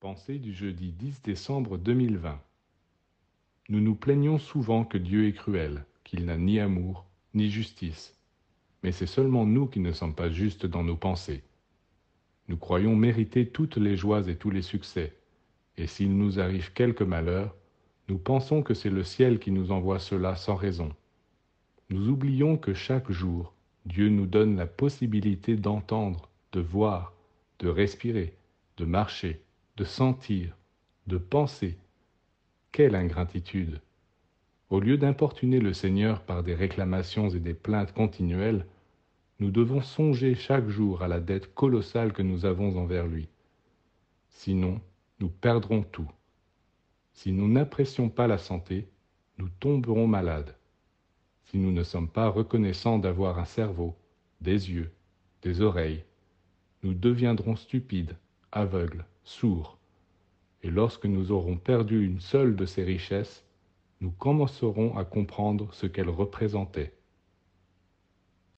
Pensée du jeudi 10 décembre 2020 Nous nous plaignons souvent que Dieu est cruel, qu'il n'a ni amour, ni justice. Mais c'est seulement nous qui ne sommes pas justes dans nos pensées. Nous croyons mériter toutes les joies et tous les succès, et s'il nous arrive quelque malheur, nous pensons que c'est le ciel qui nous envoie cela sans raison. Nous oublions que chaque jour, Dieu nous donne la possibilité d'entendre, de voir, de respirer, de marcher, de sentir, de penser. Quelle ingratitude Au lieu d'importuner le Seigneur par des réclamations et des plaintes continuelles, nous devons songer chaque jour à la dette colossale que nous avons envers lui. Sinon, nous perdrons tout. Si nous n'apprécions pas la santé, nous tomberons malades. Si nous ne sommes pas reconnaissants d'avoir un cerveau, des yeux, des oreilles, nous deviendrons stupides, aveugles, sourds. Et lorsque nous aurons perdu une seule de ces richesses, nous commencerons à comprendre ce qu'elles représentaient.